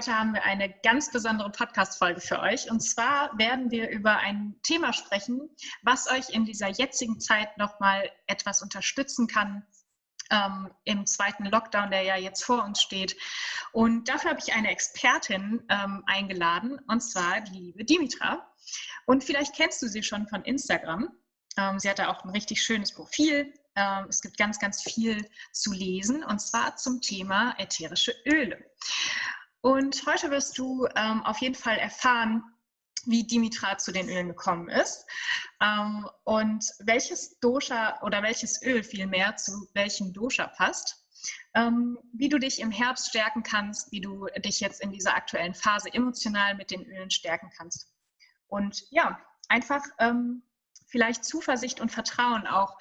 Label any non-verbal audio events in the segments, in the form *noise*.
Heute haben wir eine ganz besondere Podcast-Folge für euch. Und zwar werden wir über ein Thema sprechen, was euch in dieser jetzigen Zeit nochmal etwas unterstützen kann, ähm, im zweiten Lockdown, der ja jetzt vor uns steht. Und dafür habe ich eine Expertin ähm, eingeladen, und zwar die liebe Dimitra. Und vielleicht kennst du sie schon von Instagram. Ähm, sie hat da auch ein richtig schönes Profil. Ähm, es gibt ganz, ganz viel zu lesen, und zwar zum Thema ätherische Öle. Und heute wirst du ähm, auf jeden Fall erfahren, wie Dimitra zu den Ölen gekommen ist ähm, und welches Dosha oder welches Öl vielmehr zu welchem Dosha passt. Ähm, wie du dich im Herbst stärken kannst, wie du dich jetzt in dieser aktuellen Phase emotional mit den Ölen stärken kannst. Und ja, einfach ähm, vielleicht Zuversicht und Vertrauen auch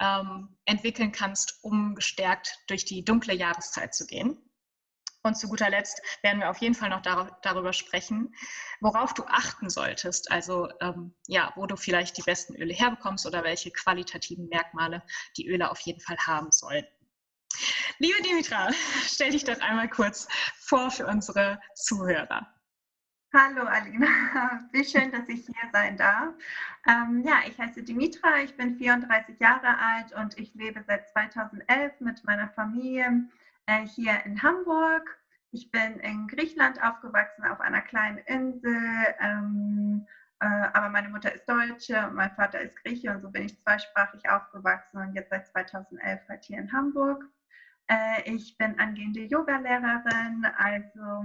ähm, entwickeln kannst, um gestärkt durch die dunkle Jahreszeit zu gehen. Und zu guter Letzt werden wir auf jeden Fall noch darüber sprechen, worauf du achten solltest. Also ähm, ja, wo du vielleicht die besten Öle herbekommst oder welche qualitativen Merkmale die Öle auf jeden Fall haben sollten. Liebe Dimitra, stell dich doch einmal kurz vor für unsere Zuhörer. Hallo Alina, *laughs* wie schön, dass ich hier sein darf. Ähm, ja, ich heiße Dimitra, ich bin 34 Jahre alt und ich lebe seit 2011 mit meiner Familie äh, hier in Hamburg. Ich bin in Griechenland aufgewachsen, auf einer kleinen Insel. Ähm, äh, aber meine Mutter ist Deutsche und mein Vater ist Grieche und so bin ich zweisprachig aufgewachsen und jetzt seit 2011 halt hier in Hamburg. Äh, ich bin angehende Yogalehrerin, also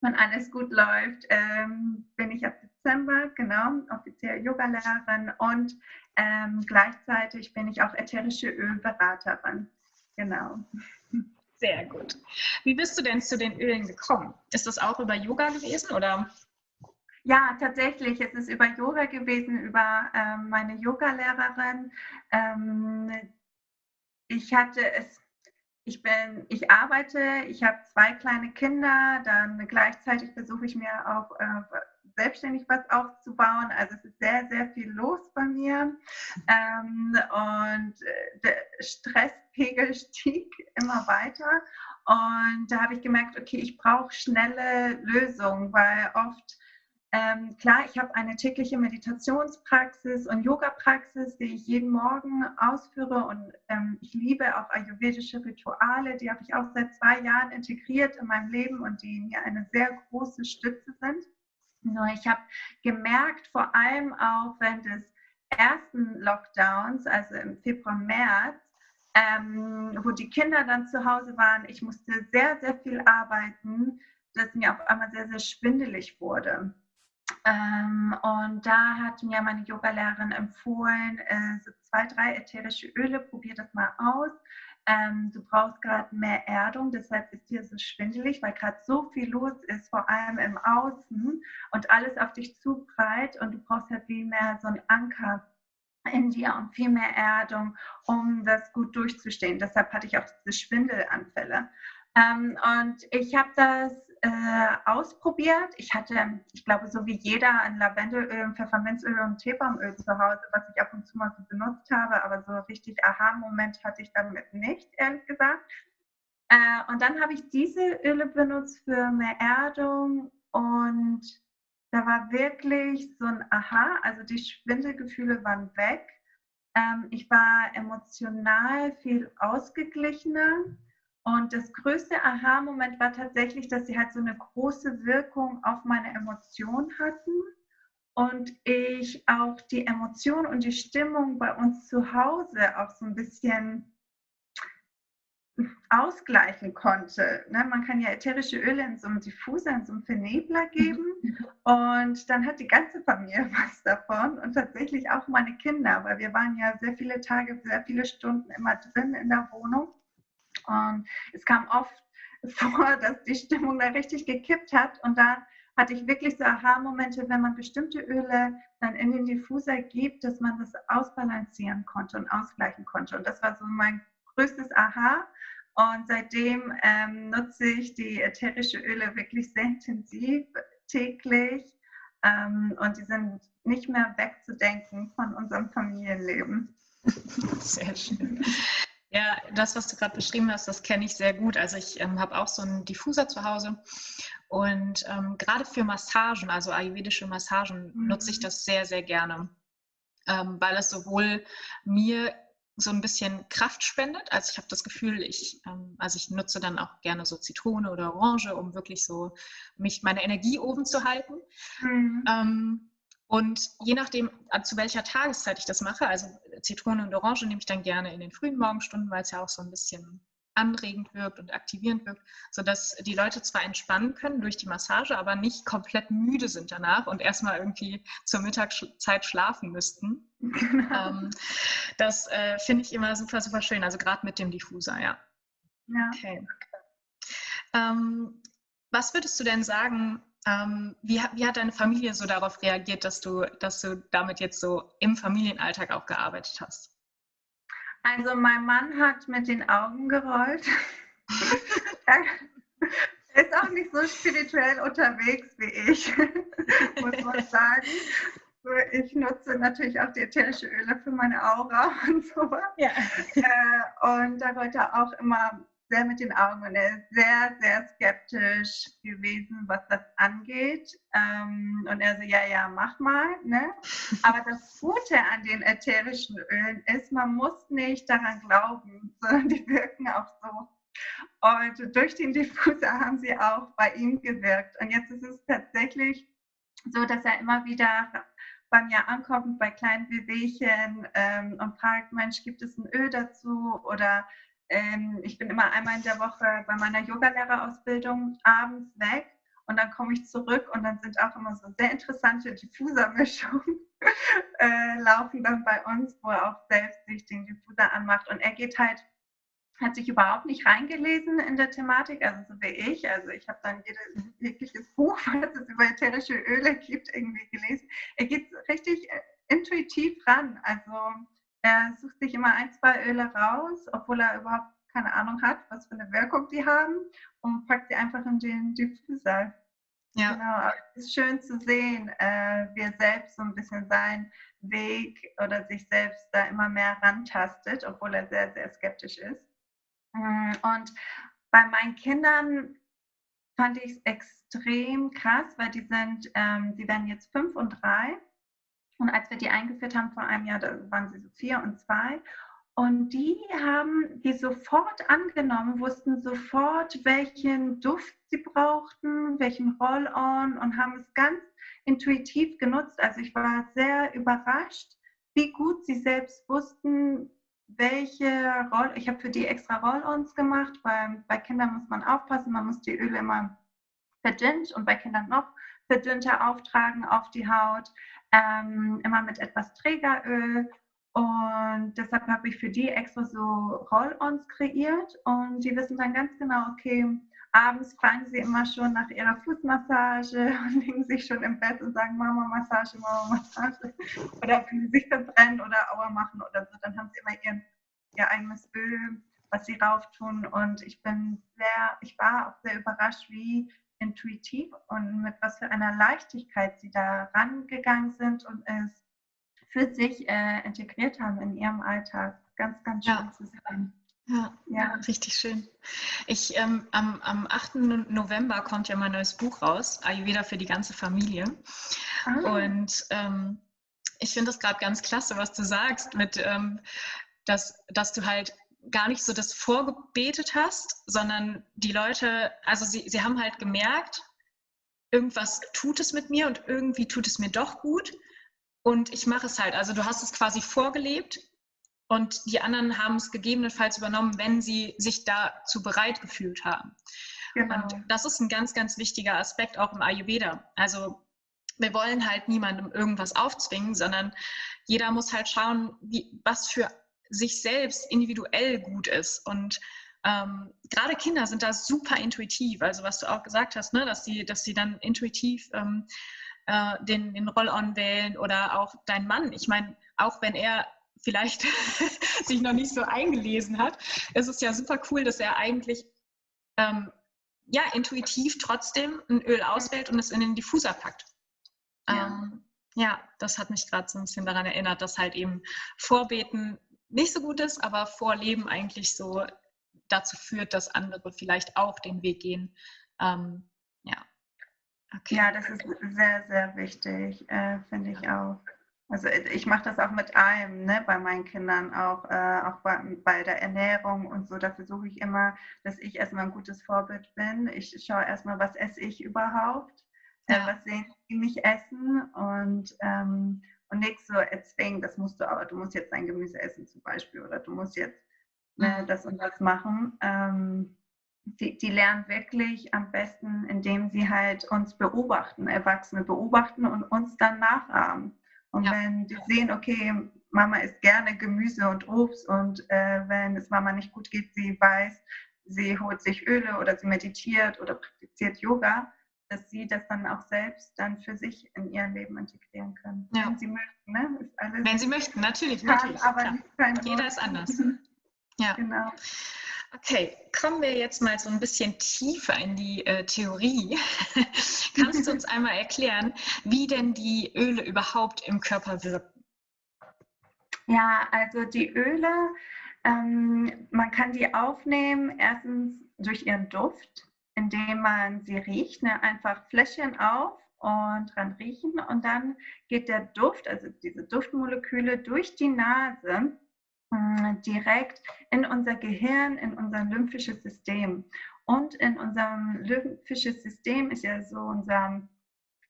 wenn alles gut läuft, ähm, bin ich ab Dezember, genau, offiziell Yogalehrerin und ähm, gleichzeitig bin ich auch ätherische Ölberaterin. Genau. Sehr gut. Wie bist du denn zu den Ölen gekommen? Ist das auch über Yoga gewesen oder? Ja, tatsächlich. Es ist über Yoga gewesen, über ähm, meine Yogalehrerin. Ähm, ich hatte es, ich bin, ich arbeite, ich habe zwei kleine Kinder, dann gleichzeitig versuche ich mir auch äh, selbstständig was aufzubauen. Also es ist sehr, sehr viel los bei mir. Ähm, und äh, der Stresspegel *laughs* stieg immer weiter. Und da habe ich gemerkt, okay, ich brauche schnelle Lösungen, weil oft ähm, klar, ich habe eine tägliche Meditationspraxis und Yoga-Praxis, die ich jeden Morgen ausführe und ähm, ich liebe auch ayurvedische Rituale, die habe ich auch seit zwei Jahren integriert in meinem Leben und die mir eine sehr große Stütze sind. Nur ich habe gemerkt, vor allem auch während des ersten Lockdowns, also im Februar, März, ähm, wo die Kinder dann zu Hause waren, ich musste sehr, sehr viel arbeiten, dass mir auf einmal sehr, sehr schwindelig wurde. Ähm, und da hat mir meine Yogalehrerin empfohlen, äh, so zwei, drei ätherische Öle, probier das mal aus ähm, du brauchst gerade mehr Erdung, deshalb ist dir so schwindelig, weil gerade so viel los ist, vor allem im Außen und alles auf dich zuprallt und du brauchst halt viel mehr so einen Anker in dir und viel mehr Erdung, um das gut durchzustehen. Deshalb hatte ich auch diese Schwindelanfälle. Ähm, und ich habe das äh, ausprobiert. Ich hatte, ich glaube, so wie jeder ein Lavendelöl, Pfefferminzöl und Teebaumöl zu Hause, was ich ab und zu mal so benutzt habe, aber so richtig Aha-Moment hatte ich damit nicht, ehrlich gesagt. Äh, und dann habe ich diese Öle benutzt für mehr Erdung und da war wirklich so ein Aha, also die Schwindelgefühle waren weg. Ähm, ich war emotional viel ausgeglichener und das größte Aha-Moment war tatsächlich, dass sie halt so eine große Wirkung auf meine Emotionen hatten und ich auch die Emotion und die Stimmung bei uns zu Hause auch so ein bisschen ausgleichen konnte. Ne? Man kann ja ätherische Öle in so einem Diffuser, in so einem Vernebler geben und dann hat die ganze Familie *laughs* was davon und tatsächlich auch meine Kinder, weil wir waren ja sehr viele Tage, sehr viele Stunden immer drin in der Wohnung und es kam oft *laughs* vor, dass die Stimmung da richtig gekippt hat. Und da hatte ich wirklich so Aha-Momente, wenn man bestimmte Öle dann in den Diffuser gibt, dass man das ausbalancieren konnte und ausgleichen konnte. Und das war so mein größtes Aha. Und seitdem ähm, nutze ich die ätherische Öle wirklich sehr intensiv täglich. Ähm, und die sind nicht mehr wegzudenken von unserem Familienleben. *laughs* Sehr schön. Ja, das, was du gerade beschrieben hast, das kenne ich sehr gut. Also ich ähm, habe auch so einen Diffuser zu Hause und ähm, gerade für Massagen, also ayurvedische Massagen, mhm. nutze ich das sehr, sehr gerne, ähm, weil es sowohl mir so ein bisschen Kraft spendet. Also ich habe das Gefühl, ich, ähm, also ich nutze dann auch gerne so Zitrone oder Orange, um wirklich so mich meine Energie oben zu halten. Mhm. Und je nachdem, äh, zu welcher Tageszeit ich das mache, also Zitrone und Orange nehme ich dann gerne in den frühen Morgenstunden, weil es ja auch so ein bisschen anregend wirkt und aktivierend wirkt, sodass die Leute zwar entspannen können durch die Massage, aber nicht komplett müde sind danach und erstmal irgendwie zur Mittagszeit schlafen müssten. Ähm, das äh, finde ich immer super, super schön, also gerade mit dem Diffuser, ja. Ja. Okay. Ähm, was würdest du denn sagen, ähm, wie, wie, hat deine Familie so darauf reagiert, dass du, dass du damit jetzt so im Familienalltag auch gearbeitet hast? Also mein Mann hat mit den Augen gerollt. *laughs* er ist auch nicht so spirituell unterwegs wie ich, *laughs* muss man sagen. Ich nutze natürlich auch die ätherische Öle für meine Aura und sowas. Ja. Äh, und da wollte er auch immer sehr mit den Augen und er ist sehr, sehr skeptisch gewesen, was das angeht. Ähm, und er so, ja, ja, mach mal. Ne? Aber das Gute an den ätherischen Ölen ist, man muss nicht daran glauben, sondern die wirken auch so. Und durch den Diffuser haben sie auch bei ihm gewirkt. Und jetzt ist es tatsächlich so, dass er immer wieder bei mir ankommt bei kleinen Wehwehchen ähm, und fragt, Mensch, gibt es ein Öl dazu? Oder ähm, ich bin immer einmal in der Woche bei meiner Yogalehrerausbildung abends weg und dann komme ich zurück und dann sind auch immer so sehr interessante Diffusermischungen *laughs* äh, laufen dann bei uns, wo er auch selbst sich den Diffuser anmacht und er geht halt hat sich überhaupt nicht reingelesen in der Thematik, also so wie ich. Also ich habe dann jedes, jegliches Buch, *laughs* was es über ätherische Öle gibt, irgendwie gelesen. Er geht richtig äh, intuitiv ran. Also er sucht sich immer ein, zwei Öle raus, obwohl er überhaupt keine Ahnung hat, was für eine Wirkung die haben und packt sie einfach in den Diffuser. Ja. Genau, es ist schön zu sehen, äh, wie er selbst so ein bisschen seinen Weg oder sich selbst da immer mehr rantastet, obwohl er sehr, sehr skeptisch ist. Mm, und bei meinen Kindern fand ich es extrem krass, weil die sind, ähm, die werden jetzt fünf und drei und als wir die eingeführt haben vor einem Jahr, da waren sie so vier und zwei. Und die haben die sofort angenommen, wussten sofort, welchen Duft sie brauchten, welchen Roll-on und haben es ganz intuitiv genutzt. Also ich war sehr überrascht, wie gut sie selbst wussten, welche Roll. Ich habe für die extra Roll-ons gemacht, weil bei Kindern muss man aufpassen, man muss die Öle immer verdünnt und bei Kindern noch verdünnter auftragen auf die Haut ähm, immer mit etwas Trägeröl. Und deshalb habe ich für die extra so Roll-ons kreiert und die wissen dann ganz genau, okay, abends fragen sie immer schon nach ihrer Fußmassage *laughs* und legen sich schon im Bett und sagen Mama Massage, Mama Massage. Oder wenn sie sich verbrennen oder Aua machen oder so, dann haben sie immer ihren, ihr eigenes Öl, was sie rauf tun. Und ich bin sehr, ich war auch sehr überrascht, wie intuitiv und mit was für einer Leichtigkeit sie da rangegangen sind und es für sich äh, integriert haben in ihrem Alltag. Ganz, ganz schön ja. zu sehen. Ja, ja, richtig schön. Ich, ähm, am, am 8. November kommt ja mein neues Buch raus, Ayurveda für die ganze Familie. Ah. Und ähm, ich finde das gerade ganz klasse, was du sagst, mit, ähm, dass, dass du halt gar nicht so das vorgebetet hast, sondern die Leute, also sie, sie haben halt gemerkt, irgendwas tut es mit mir und irgendwie tut es mir doch gut und ich mache es halt. Also du hast es quasi vorgelebt und die anderen haben es gegebenenfalls übernommen, wenn sie sich dazu bereit gefühlt haben. Genau. Und das ist ein ganz, ganz wichtiger Aspekt auch im Ayurveda. Also wir wollen halt niemandem irgendwas aufzwingen, sondern jeder muss halt schauen, wie, was für sich selbst individuell gut ist. Und ähm, gerade Kinder sind da super intuitiv. Also was du auch gesagt hast, ne, dass sie, dass sie dann intuitiv ähm, äh, den, den Roll-on wählen oder auch dein Mann. Ich meine, auch wenn er *laughs* vielleicht sich noch nicht so eingelesen hat, ist es ja super cool, dass er eigentlich ähm, ja intuitiv trotzdem ein Öl auswählt und es in den Diffuser packt. Ja, ähm, ja das hat mich gerade so ein bisschen daran erinnert, dass halt eben Vorbeten nicht so gut ist, aber Vorleben eigentlich so dazu führt, dass andere vielleicht auch den Weg gehen. Ähm, ja. Okay. Ja, das ist sehr, sehr wichtig, äh, finde ich auch. Also ich mache das auch mit allem, ne, bei meinen Kindern, auch, äh, auch bei, bei, der Ernährung und so. Da versuche ich immer, dass ich erstmal ein gutes Vorbild bin. Ich schaue erstmal, was esse ich überhaupt, äh, ja. äh, was sehen die mich essen und, ähm, und nichts so erzwingen, das musst du aber, du musst jetzt dein Gemüse essen zum Beispiel oder du musst jetzt ne, das und das machen. Ähm, die, die, lernen wirklich am besten, indem sie halt uns beobachten, Erwachsene beobachten und uns dann nachahmen. Und ja. wenn die sehen, okay, Mama isst gerne Gemüse und Obst und äh, wenn es Mama nicht gut geht, sie weiß, sie holt sich Öle oder sie meditiert oder praktiziert Yoga, dass sie das dann auch selbst dann für sich in ihr Leben integrieren können. Ja. Wenn sie möchten, ne? Wenn sie möchten, natürlich, natürlich. Aber Jeder ist anders. *laughs* Ja. Genau. Okay, kommen wir jetzt mal so ein bisschen tiefer in die äh, Theorie. *laughs* Kannst du uns *laughs* einmal erklären, wie denn die Öle überhaupt im Körper wirken? Ja, also die Öle, ähm, man kann die aufnehmen, erstens durch ihren Duft, indem man sie riecht, ne? einfach Fläschchen auf und dran riechen und dann geht der Duft, also diese Duftmoleküle durch die Nase hm, direkt in unser Gehirn, in unser lymphisches System. Und in unserem lymphisches System ist ja so unser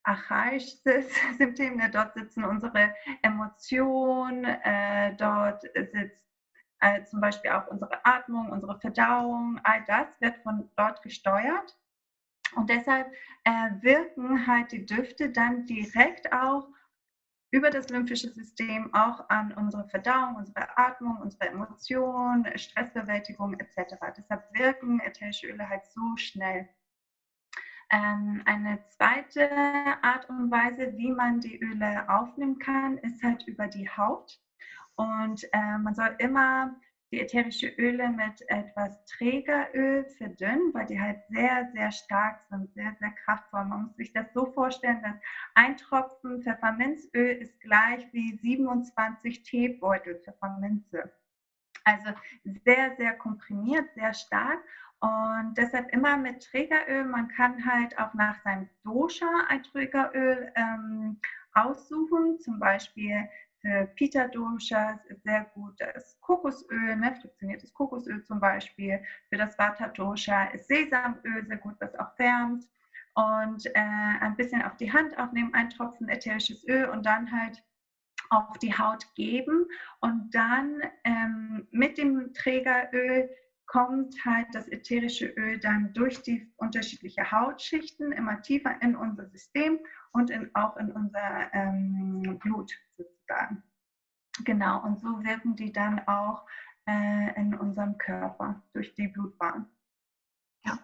archaisches *laughs* System, ne? dort sitzen unsere Emotionen, äh, dort sitzt äh, zum Beispiel auch unsere Atmung, unsere Verdauung, all das wird von dort gesteuert. Und deshalb äh, wirken halt die Düfte dann direkt auch über das lymphische System auch an unsere Verdauung, unsere Atmung, unsere Emotionen, Stressbewältigung etc. Deshalb wirken ätherische Öle halt so schnell. Ähm, eine zweite Art und Weise, wie man die Öle aufnehmen kann, ist halt über die Haut. Und äh, man soll immer die ätherische Öle mit etwas Trägeröl verdünnen, weil die halt sehr, sehr stark sind, sehr, sehr kraftvoll. Man muss sich das so vorstellen, dass ein Tropfen Pfefferminzöl ist gleich wie 27 Teebeutel Pfefferminze. Also sehr, sehr komprimiert, sehr stark. Und deshalb immer mit Trägeröl. Man kann halt auch nach seinem Dosha ein Trägeröl ähm, aussuchen, zum Beispiel für Pita-Doshas ist sehr gut das Kokosöl, ne, friktioniertes Kokosöl zum Beispiel. Für das Vata-Dosha ist Sesamöl sehr gut, was auch wärmt. Und äh, ein bisschen auf die Hand aufnehmen, ein Tropfen ätherisches Öl und dann halt auf die Haut geben. Und dann ähm, mit dem Trägeröl kommt halt das ätherische Öl dann durch die unterschiedlichen Hautschichten immer tiefer in unser System und in, auch in unser ähm, Blut sozusagen. Genau, und so wirken die dann auch äh, in unserem Körper durch die Blutbahn. Ja,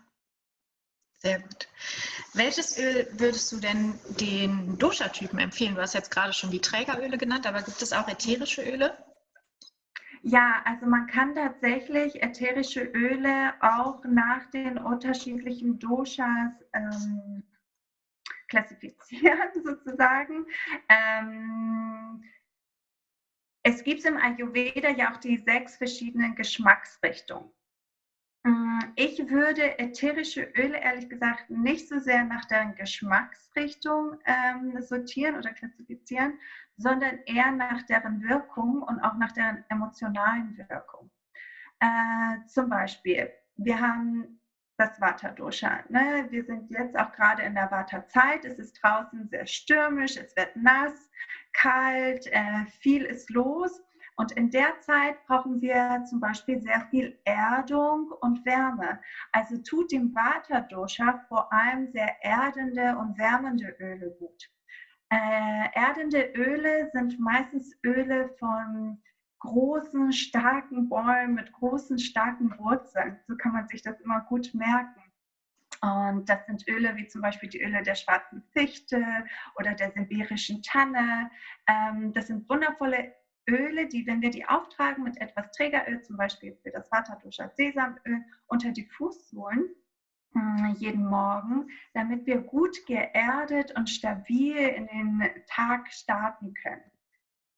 sehr gut. Welches Öl würdest du denn den Dosha-Typen empfehlen? Du hast jetzt gerade schon die Trägeröle genannt, aber gibt es auch ätherische Öle? Ja, also man kann tatsächlich ätherische Öle auch nach den unterschiedlichen Doshas ähm, klassifizieren *laughs* sozusagen. Ähm, es gibt im Ayurveda ja auch die sechs verschiedenen Geschmacksrichtungen. Mm, ich würde ätherische Öle ehrlich gesagt nicht so sehr nach deren Geschmacksrichtung ähm, sortieren oder klassifizieren, sondern eher nach deren Wirkung und auch nach deren emotionalen Wirkung. Äh, zum Beispiel, wir haben das Vata-Dosha. Ne? Wir sind jetzt auch gerade in der Vata-Zeit. Es ist draußen sehr stürmisch, es wird nass, kalt, äh, viel ist los. Und in der Zeit brauchen wir zum Beispiel sehr viel Erdung und Wärme. Also tut dem Vata-Dosha vor allem sehr erdende und wärmende Öle gut. Äh, erdende Öle sind meistens Öle von großen, starken Bäumen mit großen, starken Wurzeln. So kann man sich das immer gut merken. Und das sind Öle wie zum Beispiel die Öle der schwarzen Fichte oder der sibirischen Tanne. Ähm, das sind wundervolle Öle, die, wenn wir die auftragen mit etwas Trägeröl, zum Beispiel für das Vaterduscher Sesamöl, unter die Fußsohlen, hm, jeden Morgen, damit wir gut geerdet und stabil in den Tag starten können.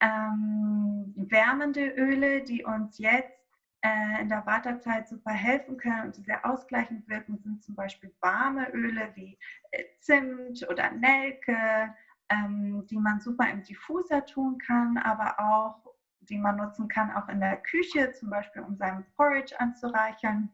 Ähm, wärmende Öle, die uns jetzt äh, in der Wartezeit super helfen können und die sehr ausgleichend wirken, sind zum Beispiel warme Öle wie äh, Zimt oder Nelke, ähm, die man super im Diffuser tun kann, aber auch die man nutzen kann, auch in der Küche, zum Beispiel um seinen Porridge anzureichern.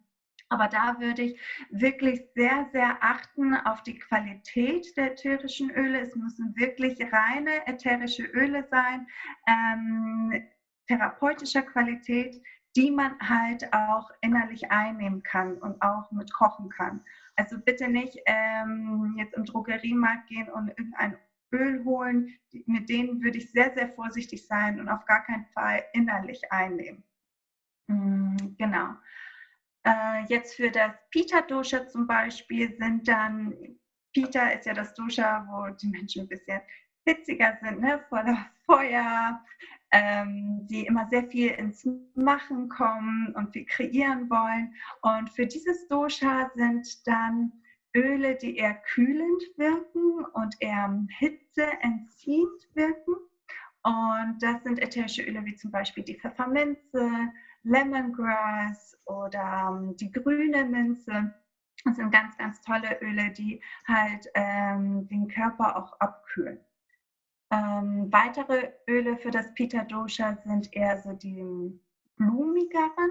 Aber da würde ich wirklich sehr, sehr achten auf die Qualität der ätherischen Öle. Es müssen wirklich reine ätherische Öle sein, ähm, therapeutischer Qualität, die man halt auch innerlich einnehmen kann und auch mit kochen kann. Also bitte nicht ähm, jetzt im Drogeriemarkt gehen und irgendein Öl holen. Mit denen würde ich sehr, sehr vorsichtig sein und auf gar keinen Fall innerlich einnehmen. Mhm, genau. Äh, jetzt für das Pita-Dosha zum Beispiel sind dann, Pita ist ja das Dosha, wo die Menschen ein bisschen hitziger sind, ne? voller Feuer, ähm, die immer sehr viel ins Machen kommen und viel kreieren wollen. Und für dieses Dosha sind dann Öle, die eher kühlend wirken und eher hitzeentziehend wirken. Und das sind ätherische Öle wie zum Beispiel die Pfefferminze, Lemongrass oder ähm, die grüne Minze. Das sind ganz, ganz tolle Öle, die halt ähm, den Körper auch abkühlen. Ähm, weitere Öle für das Pita Dosha sind eher so die blumigeren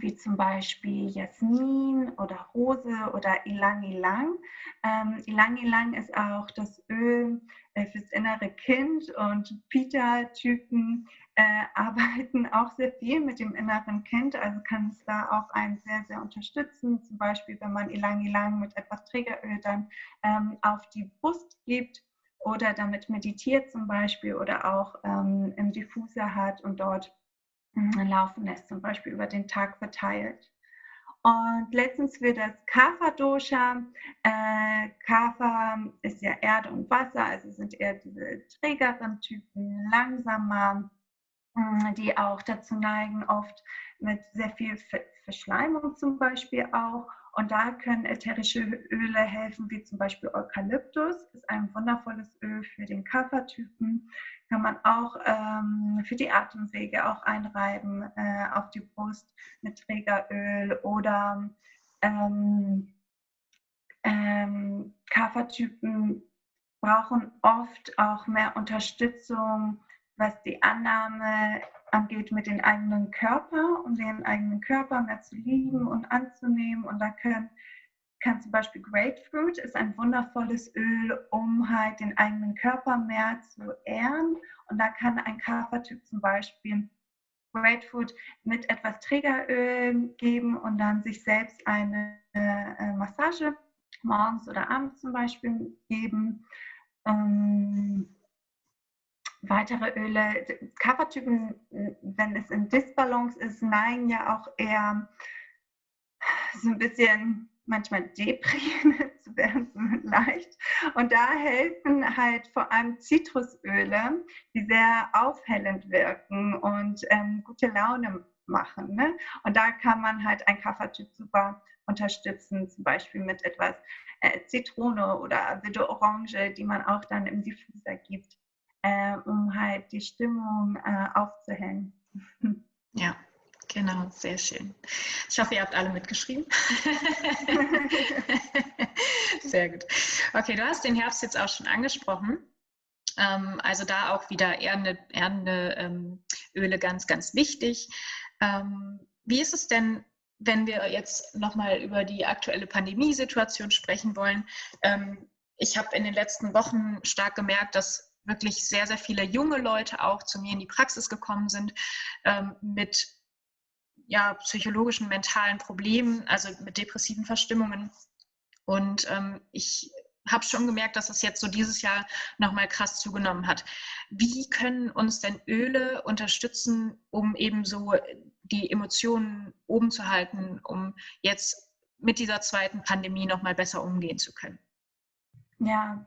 wie zum Beispiel Jasmin oder Rose oder Ilang Ilang. Ähm, Ilang Ilang ist auch das Öl äh, fürs innere Kind und Pita-Typen äh, *laughs* arbeiten auch sehr viel mit dem inneren Kind, also kann es da auch einen sehr, sehr unterstützen. Zum Beispiel, wenn man Ilang Ilang mit etwas Trägeröl dann ähm, auf die Brust gibt oder damit meditiert zum Beispiel oder auch ähm, im Diffuser hat und dort laufen lässt, zum Beispiel über den Tag verteilt. Und letztens für das Kapha-Dosha. Äh, Kapha ist ja Erde und Wasser, also sind eher diese trägeren Typen, langsamer, mm, die auch dazu neigen, oft mit sehr viel Verschleimung zum Beispiel auch. Und da können ätherische Öle helfen, wie zum Beispiel Eukalyptus, ist ein wundervolles Öl für den Körpertypen. Kann man auch ähm, für die Atemwege auch einreiben äh, auf die Brust mit Trägeröl oder ähm, ähm, Kaffertypen brauchen oft auch mehr Unterstützung, was die Annahme angeht mit dem eigenen Körper, um den eigenen Körper mehr zu lieben und anzunehmen. Und da können kann zum Beispiel Grapefruit ist ein wundervolles Öl, um halt den eigenen Körper mehr zu ehren. Und da kann ein Kaffertyp zum Beispiel Grapefruit mit etwas Trägeröl geben und dann sich selbst eine äh, Massage morgens oder abends zum Beispiel geben. Ähm, weitere Öle, Kaffertypen, wenn es in Disbalance ist, neigen ja auch eher so ein bisschen manchmal deprimiert *laughs* zu werden, *laughs* leicht. Und da helfen halt vor allem Zitrusöle, die sehr aufhellend wirken und ähm, gute Laune machen. Ne? Und da kann man halt ein Kaffertyp super unterstützen, zum Beispiel mit etwas äh, Zitrone oder wilde Orange, die man auch dann im Diffuser gibt, äh, um halt die Stimmung äh, aufzuhellen. *laughs* Ja, Genau, sehr schön. Ich hoffe, ihr habt alle mitgeschrieben. *laughs* sehr gut. Okay, du hast den Herbst jetzt auch schon angesprochen. Ähm, also da auch wieder erdende, erdende ähm, Öle ganz, ganz wichtig. Ähm, wie ist es denn, wenn wir jetzt nochmal über die aktuelle Pandemiesituation sprechen wollen? ich habe in den letzten Wochen stark gemerkt, dass wirklich sehr, sehr viele junge Leute auch zu mir in die Praxis gekommen sind mit ja, psychologischen, mentalen Problemen, also mit depressiven Verstimmungen. Und ähm, ich habe schon gemerkt, dass es jetzt so dieses Jahr nochmal krass zugenommen hat. Wie können uns denn Öle unterstützen, um eben so die Emotionen oben zu halten, um jetzt mit dieser zweiten Pandemie nochmal besser umgehen zu können? Ja,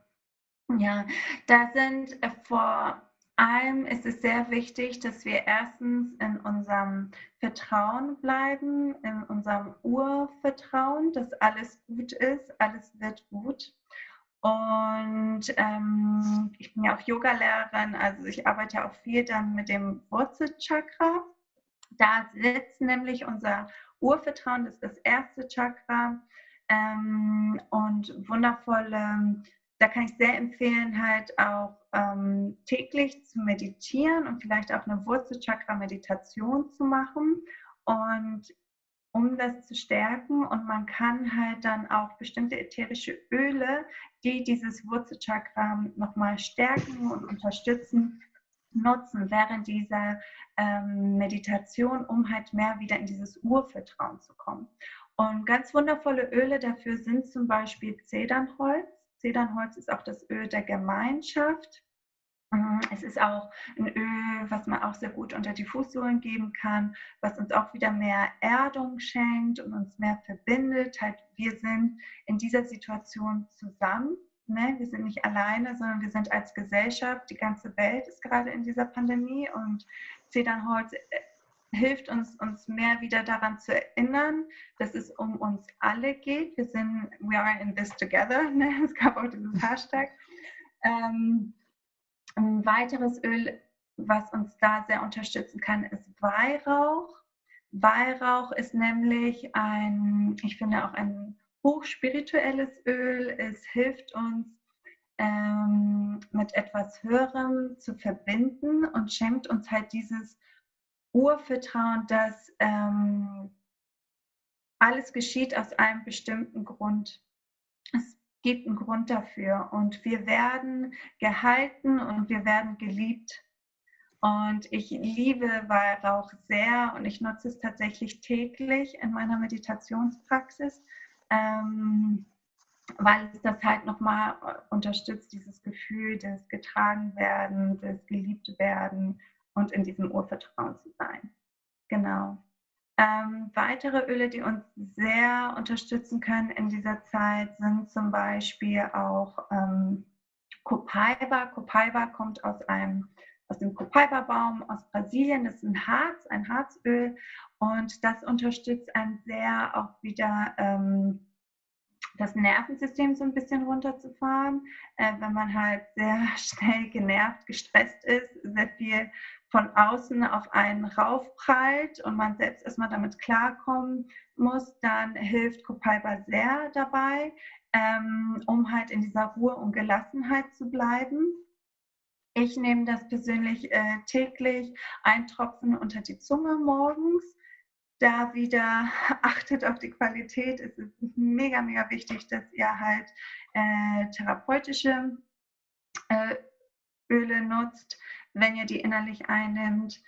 ja, da sind äh, vor allem ist es sehr wichtig, dass wir erstens in unserem Vertrauen bleiben, in unserem Urvertrauen, dass alles gut ist, alles wird gut. Und ähm, ich bin ja auch Yogalehrerin, also ich arbeite auch viel dann mit dem Wurzelchakra. Da sitzt nämlich unser Urvertrauen, das ist das erste Chakra. Ähm, und wundervolle, da kann ich sehr empfehlen, halt auch ähm, täglich zu meditieren und vielleicht auch eine Wurzelchakra-Meditation zu machen. Und um das zu stärken. Und man kann halt dann auch bestimmte ätherische Öle, die dieses Wurzelchakra nochmal stärken und unterstützen, nutzen während dieser ähm, Meditation, um halt mehr wieder in dieses Urvertrauen zu kommen. Und ganz wundervolle Öle dafür sind zum Beispiel Zedernholz. Zedernholz ist auch das Öl der Gemeinschaft. Mhm, es ist auch ein Öl, was man auch sehr gut unter die Fußsohlen geben kann, was uns auch wieder mehr Erdung schenkt und uns mehr verbindet. Halt, wir sind in dieser Situation zusammen. Ne? Wir sind nicht alleine, sondern wir sind als Gesellschaft. Die ganze Welt ist gerade in dieser Pandemie und Zedernholz äh, hilft uns, uns mehr wieder daran zu erinnern, dass es um uns alle geht. Wir sind, we are in this together. Ne? *laughs* Es gab auch dieses *laughs* Hashtag. Ähm, ein weiteres Öl, was uns da sehr unterstützen kann, ist Weihrauch. Weihrauch ist nämlich ein, ich finde auch ein hochspirituelles Öl. Es hilft uns, ähm, mit etwas Höherem zu verbinden und schenkt uns halt dieses Urvertrauen, dass ähm, alles geschieht aus einem bestimmten Grund. Es gibt einen Grund dafür und wir werden gehalten und wir werden geliebt. Und ich liebe Weihrauch sehr und ich nutze es tatsächlich täglich in meiner Meditationspraxis, ähm, weil es das halt nochmal unterstützt, dieses Gefühl des Getragenwerden, des Geliebtwerden und in diesem Urvertrauen zu sein. Genau. Ähm, weitere Öle, die uns sehr unterstützen können in dieser Zeit, sind zum Beispiel auch ähm, Copaiba. Copaiba kommt aus, einem, aus dem Copaiba-Baum aus Brasilien. Das ist ein Harz, ein Harzöl. Und das unterstützt einen sehr auch wieder ähm, das Nervensystem so ein bisschen runterzufahren, äh, wenn man halt sehr *laughs* schnell genervt, gestresst ist, sehr viel von außen auf einen raufprallt und man selbst erstmal damit klarkommen muss, dann hilft Copaiba sehr dabei, ähm, um halt in dieser Ruhe und Gelassenheit zu bleiben. Ich nehme das persönlich äh, täglich, ein Tropfen unter die Zunge morgens. Da wieder *laughs* achtet auf die Qualität. Es ist mega, mega wichtig, dass ihr halt äh, therapeutische äh, Öle nutzt wenn ihr die innerlich einnimmt.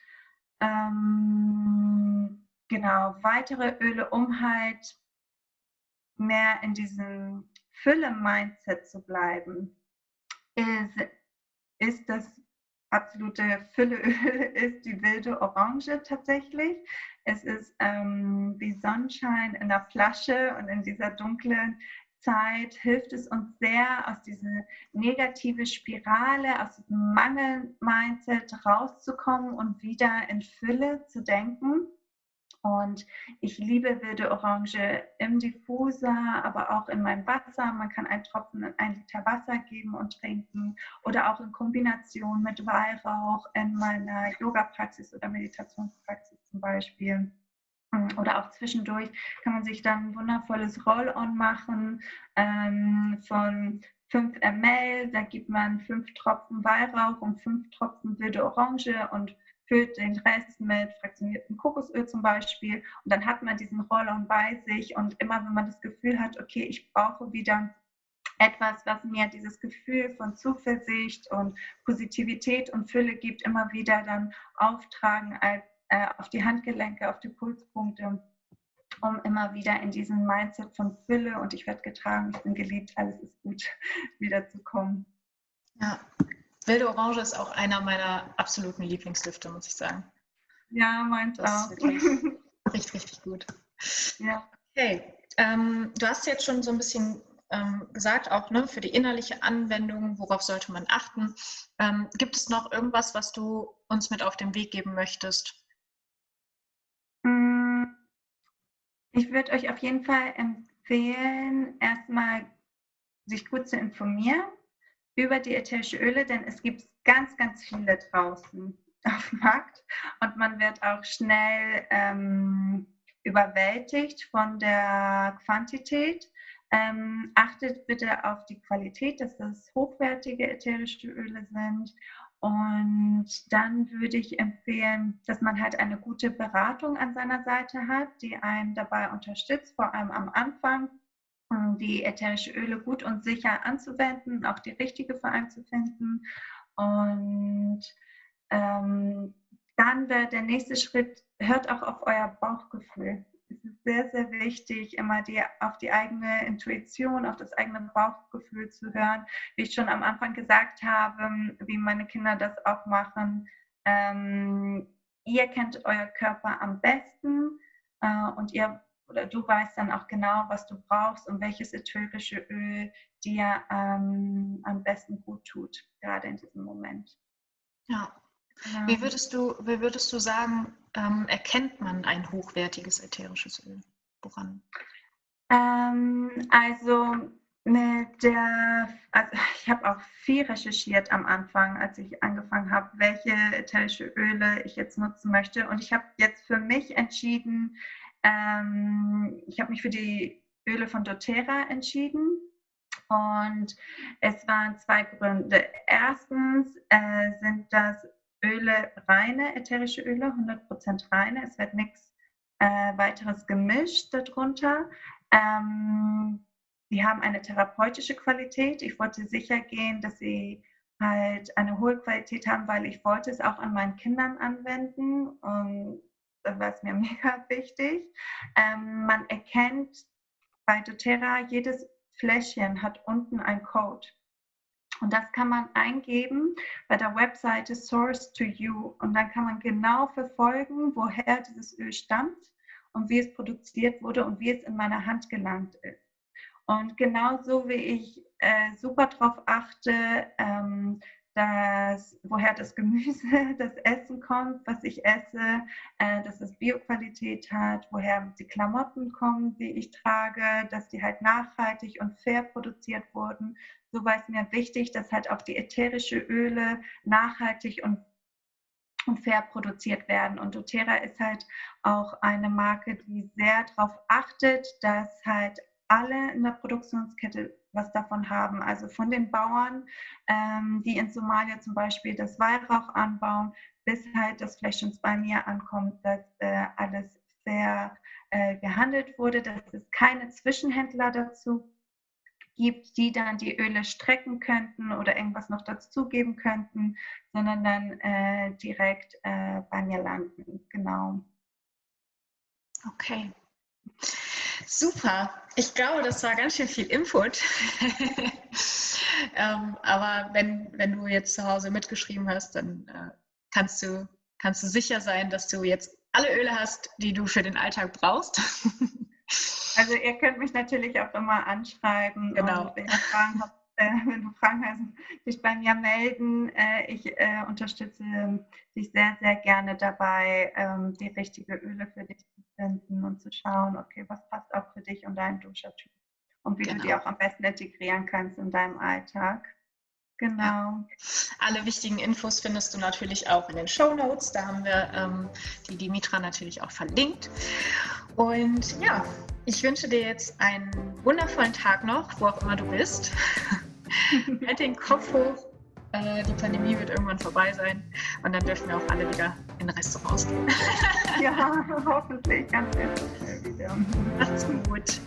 Ähm, genau, weitere Öle, um halt mehr in diesem Fülle-Mindset zu bleiben, ist, ist das absolute Fülleöl, *laughs* ist die wilde Orange tatsächlich. Es ist ähm, wie Sonnenschein in der Flasche und in dieser dunklen Zeit hilft es uns sehr, aus dieser negativen Spirale, aus diesem Mangel-Mindset rauszukommen und wieder in Fülle zu denken. Und ich liebe wilde Orange im Diffuser, aber auch in meinem Wasser. Man kann einen Tropfen in ein Liter Wasser geben und trinken oder auch in Kombination mit Weihrauch in meiner Yoga-Praxis oder Meditationspraxis zum Beispiel. Oder auch zwischendurch kann man sich dann ein wundervolles Roll-on machen ähm, von 5 ml. Da gibt man 5 Tropfen Weihrauch und 5 Tropfen wilde Orange und füllt den Rest mit fraktioniertem Kokosöl zum Beispiel. Und dann hat man diesen Roll-on bei sich. Und immer wenn man das Gefühl hat, okay, ich brauche wieder etwas, was mir dieses Gefühl von Zuversicht und Positivität und Fülle gibt, immer wieder dann auftragen als äh, auf die Handgelenke, auf die Pulspunkte um immer wieder in diesen Mindset von Fülle und ich werde getragen, ich bin geliebt, alles ist gut, *laughs* wiederzukommen. Ja, wilde Orange ist auch einer meiner absoluten Lieblingsstifte, muss ich sagen. Ja, meint auch. *laughs* richtig, richtig gut. Ja. Okay, ähm, du hast jetzt schon so ein bisschen ähm, gesagt, auch ne, für die innerliche Anwendung, worauf sollte man achten. Ähm, gibt es noch irgendwas, was du uns mit auf den Weg geben möchtest? Ich würde euch auf jeden Fall empfehlen, erstmal sich gut zu informieren über die ätherische Öle, denn es gibt ganz, ganz viele draußen *laughs* auf dem Markt und man wird auch schnell ähm, überwältigt von der Quantität. Ähm, achtet bitte auf die Qualität, dass das hochwertige ätherische Öle sind. Und dann würde ich empfehlen, dass man halt eine gute Beratung an seiner Seite hat, die einen dabei unterstützt, vor allem am Anfang, die ätherische Öle gut und sicher anzuwenden, auch die richtige für einen zu finden. Und ähm, dann wäre der nächste Schritt, hört auch auf euer Bauchgefühl sehr, sehr wichtig, immer die, auf die eigene Intuition, auf das eigene Bauchgefühl zu hören. Wie ich schon am Anfang gesagt habe, wie meine Kinder das auch machen. Ähm, ihr kennt euer Körper am besten äh, und ihr oder du weißt dann auch genau, was du brauchst und welches ätherische Öl dir ähm, am besten gut tut, gerade in diesem Moment. Ja, Genau. Wie, würdest du, wie würdest du sagen, ähm, erkennt man ein hochwertiges ätherisches Öl? Woran? Ähm, also mit der, also ich habe auch viel recherchiert am Anfang, als ich angefangen habe, welche ätherische Öle ich jetzt nutzen möchte. Und ich habe jetzt für mich entschieden, ähm, ich habe mich für die Öle von doTERRA entschieden. Und es waren zwei Gründe. Erstens äh, sind das Öle, reine ätherische Öle, 100% reine. Es wird nichts äh, weiteres gemischt darunter. Ähm, die haben eine therapeutische Qualität. Ich wollte sicher gehen, dass sie halt eine hohe Qualität haben, weil ich wollte es auch an meinen Kindern anwenden und da war es mir *laughs* mega wichtig. Ähm, man erkennt bei doTERRA, jedes Fläschchen hat unten ein Code. Und das kann man eingeben bei der Webseite Source to You. Und dann kann man genau verfolgen, woher dieses Öl stammt und wie es produziert wurde und wie es in meiner Hand gelangt ist. Und genauso wie ich äh, super darauf achte, ähm, dass, woher das Gemüse, *laughs* das Essen kommt, was ich esse, äh, dass es Bioqualität hat, woher die Klamotten kommen, die ich trage, dass die halt nachhaltig und fair produziert wurden. So war es mir wichtig, dass halt auch die ätherische Öle nachhaltig und und fair produziert werden. Und doTERRA ist halt auch eine Marke, die sehr darauf achtet, dass halt alle in der Produktionskette was davon haben. Also von den Bauern, ähm, die in Somalia zum Beispiel das Weihrauch anbauen, bis halt das Fleisch bei mir ankommt, dass äh, alles fair äh, gehandelt wurde, dass es keine Zwischenhändler dazu gibt, die dann die Öle strecken könnten oder irgendwas noch dazugeben könnten, sondern dann äh, direkt äh, bei mir landen. Genau. Okay. Super. Ich glaube, das war ganz schön viel Input. *laughs* ähm, aber wenn, wenn du jetzt zu Hause mitgeschrieben hast, dann äh, kannst, du, kannst du sicher sein, dass du jetzt alle Öle hast, die du für den Alltag brauchst. *laughs* also ihr könnt mich natürlich auch immer anschreiben. Genau. wenn, Fragen habt, äh, wenn du Fragen hast, dich bei mir melden. Äh, ich äh, unterstütze dich sehr, sehr gerne dabei, ähm, die richtige Öle für dich zu finden und zu schauen, okay, was passt auch für dich und deinen Duschertyp und wie genau. du die auch am besten integrieren kannst in deinem Alltag. Genau. Ja. Alle wichtigen Infos findest du natürlich auch in den Show Notes. Da haben wir ähm, die Dimitra natürlich auch verlinkt. Und ja, ich wünsche dir jetzt einen wundervollen Tag noch, wo auch immer du bist. *laughs* halt den Kopf hoch. Äh, die Pandemie wird irgendwann vorbei sein und dann dürfen wir auch alle wieder in Restaurants gehen. *laughs* ja, hoffentlich ganz, schnell wieder. Macht's gut.